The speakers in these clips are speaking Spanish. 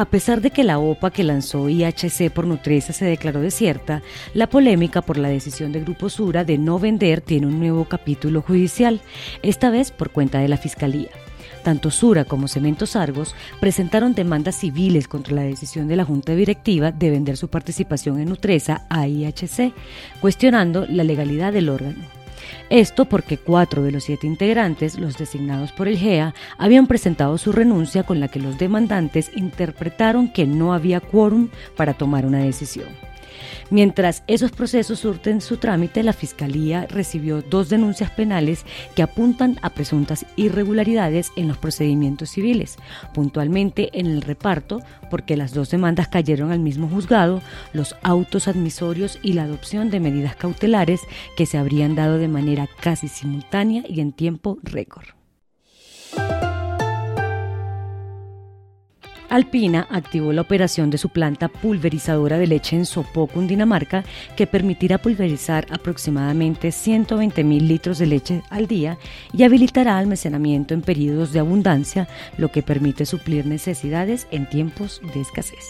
A pesar de que la OPA que lanzó IHC por Nutresa se declaró desierta, la polémica por la decisión de Grupo Sura de no vender tiene un nuevo capítulo judicial, esta vez por cuenta de la Fiscalía. Tanto Sura como Cementos Argos presentaron demandas civiles contra la decisión de la Junta Directiva de vender su participación en Nutresa a IHC, cuestionando la legalidad del órgano. Esto porque cuatro de los siete integrantes, los designados por el GEA, habían presentado su renuncia con la que los demandantes interpretaron que no había quórum para tomar una decisión. Mientras esos procesos surten su trámite, la Fiscalía recibió dos denuncias penales que apuntan a presuntas irregularidades en los procedimientos civiles, puntualmente en el reparto, porque las dos demandas cayeron al mismo juzgado, los autos admisorios y la adopción de medidas cautelares que se habrían dado de manera casi simultánea y en tiempo récord. Alpina activó la operación de su planta pulverizadora de leche en Sopó, Cundinamarca, que permitirá pulverizar aproximadamente 120 mil litros de leche al día y habilitará almacenamiento en periodos de abundancia, lo que permite suplir necesidades en tiempos de escasez.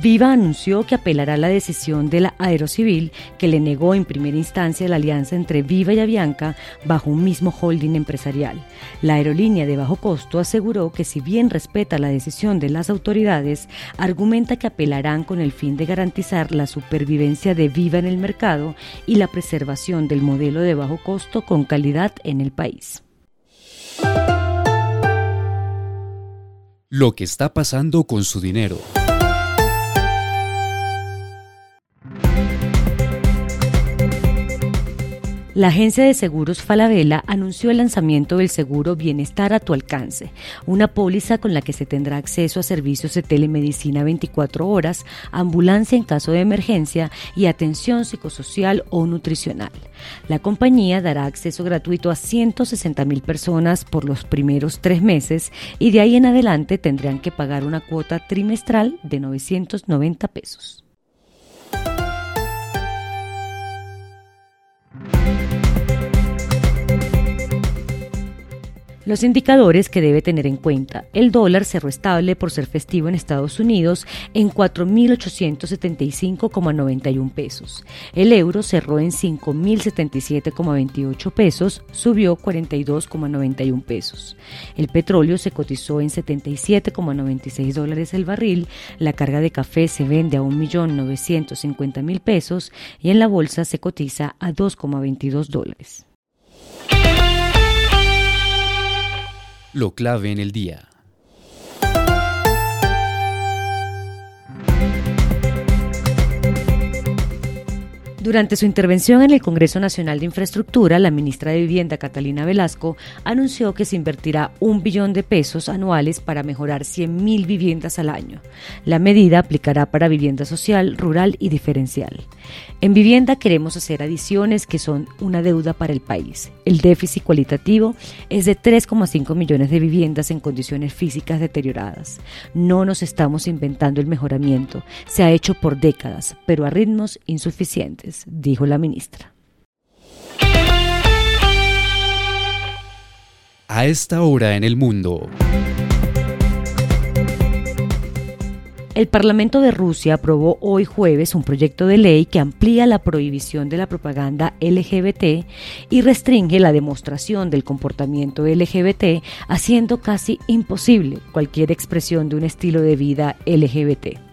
Viva anunció que apelará a la decisión de la Aerocivil que le negó en primera instancia la alianza entre Viva y Avianca bajo un mismo holding empresarial. La aerolínea de bajo costo aseguró que si bien respeta la decisión de las autoridades, argumenta que apelarán con el fin de garantizar la supervivencia de Viva en el mercado y la preservación del modelo de bajo costo con calidad en el país. Lo que está pasando con su dinero. La agencia de seguros Falabella anunció el lanzamiento del seguro Bienestar a tu alcance, una póliza con la que se tendrá acceso a servicios de telemedicina 24 horas, ambulancia en caso de emergencia y atención psicosocial o nutricional. La compañía dará acceso gratuito a 160 mil personas por los primeros tres meses y de ahí en adelante tendrán que pagar una cuota trimestral de 990 pesos. Los indicadores que debe tener en cuenta. El dólar cerró estable por ser festivo en Estados Unidos en 4.875,91 pesos. El euro cerró en 5.077,28 pesos, subió 42,91 pesos. El petróleo se cotizó en 77,96 dólares el barril. La carga de café se vende a 1.950.000 pesos y en la bolsa se cotiza a 2,22 dólares. Lo clave en el día. Durante su intervención en el Congreso Nacional de Infraestructura, la ministra de Vivienda, Catalina Velasco, anunció que se invertirá un billón de pesos anuales para mejorar 100.000 viviendas al año. La medida aplicará para vivienda social, rural y diferencial. En vivienda queremos hacer adiciones que son una deuda para el país. El déficit cualitativo es de 3,5 millones de viviendas en condiciones físicas deterioradas. No nos estamos inventando el mejoramiento. Se ha hecho por décadas, pero a ritmos insuficientes dijo la ministra. A esta hora en el mundo. El Parlamento de Rusia aprobó hoy jueves un proyecto de ley que amplía la prohibición de la propaganda LGBT y restringe la demostración del comportamiento LGBT, haciendo casi imposible cualquier expresión de un estilo de vida LGBT.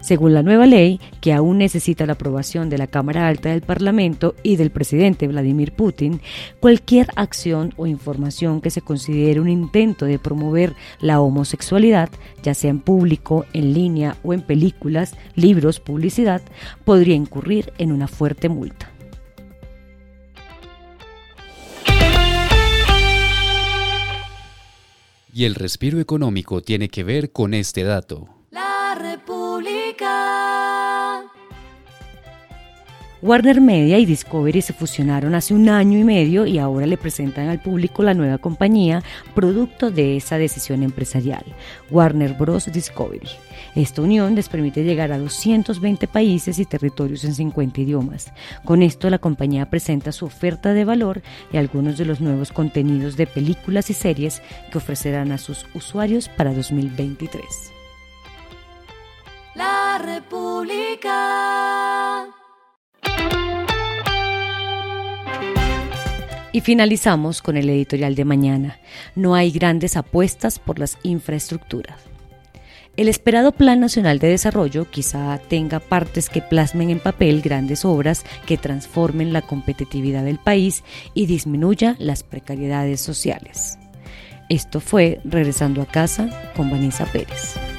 Según la nueva ley, que aún necesita la aprobación de la Cámara Alta del Parlamento y del presidente Vladimir Putin, cualquier acción o información que se considere un intento de promover la homosexualidad, ya sea en público, en línea o en películas, libros, publicidad, podría incurrir en una fuerte multa. Y el respiro económico tiene que ver con este dato. La República. Warner Media y Discovery se fusionaron hace un año y medio y ahora le presentan al público la nueva compañía, producto de esa decisión empresarial, Warner Bros. Discovery. Esta unión les permite llegar a 220 países y territorios en 50 idiomas. Con esto la compañía presenta su oferta de valor y algunos de los nuevos contenidos de películas y series que ofrecerán a sus usuarios para 2023. La República. Finalizamos con el editorial de mañana. No hay grandes apuestas por las infraestructuras. El esperado Plan Nacional de Desarrollo quizá tenga partes que plasmen en papel grandes obras que transformen la competitividad del país y disminuya las precariedades sociales. Esto fue Regresando a casa con Vanessa Pérez.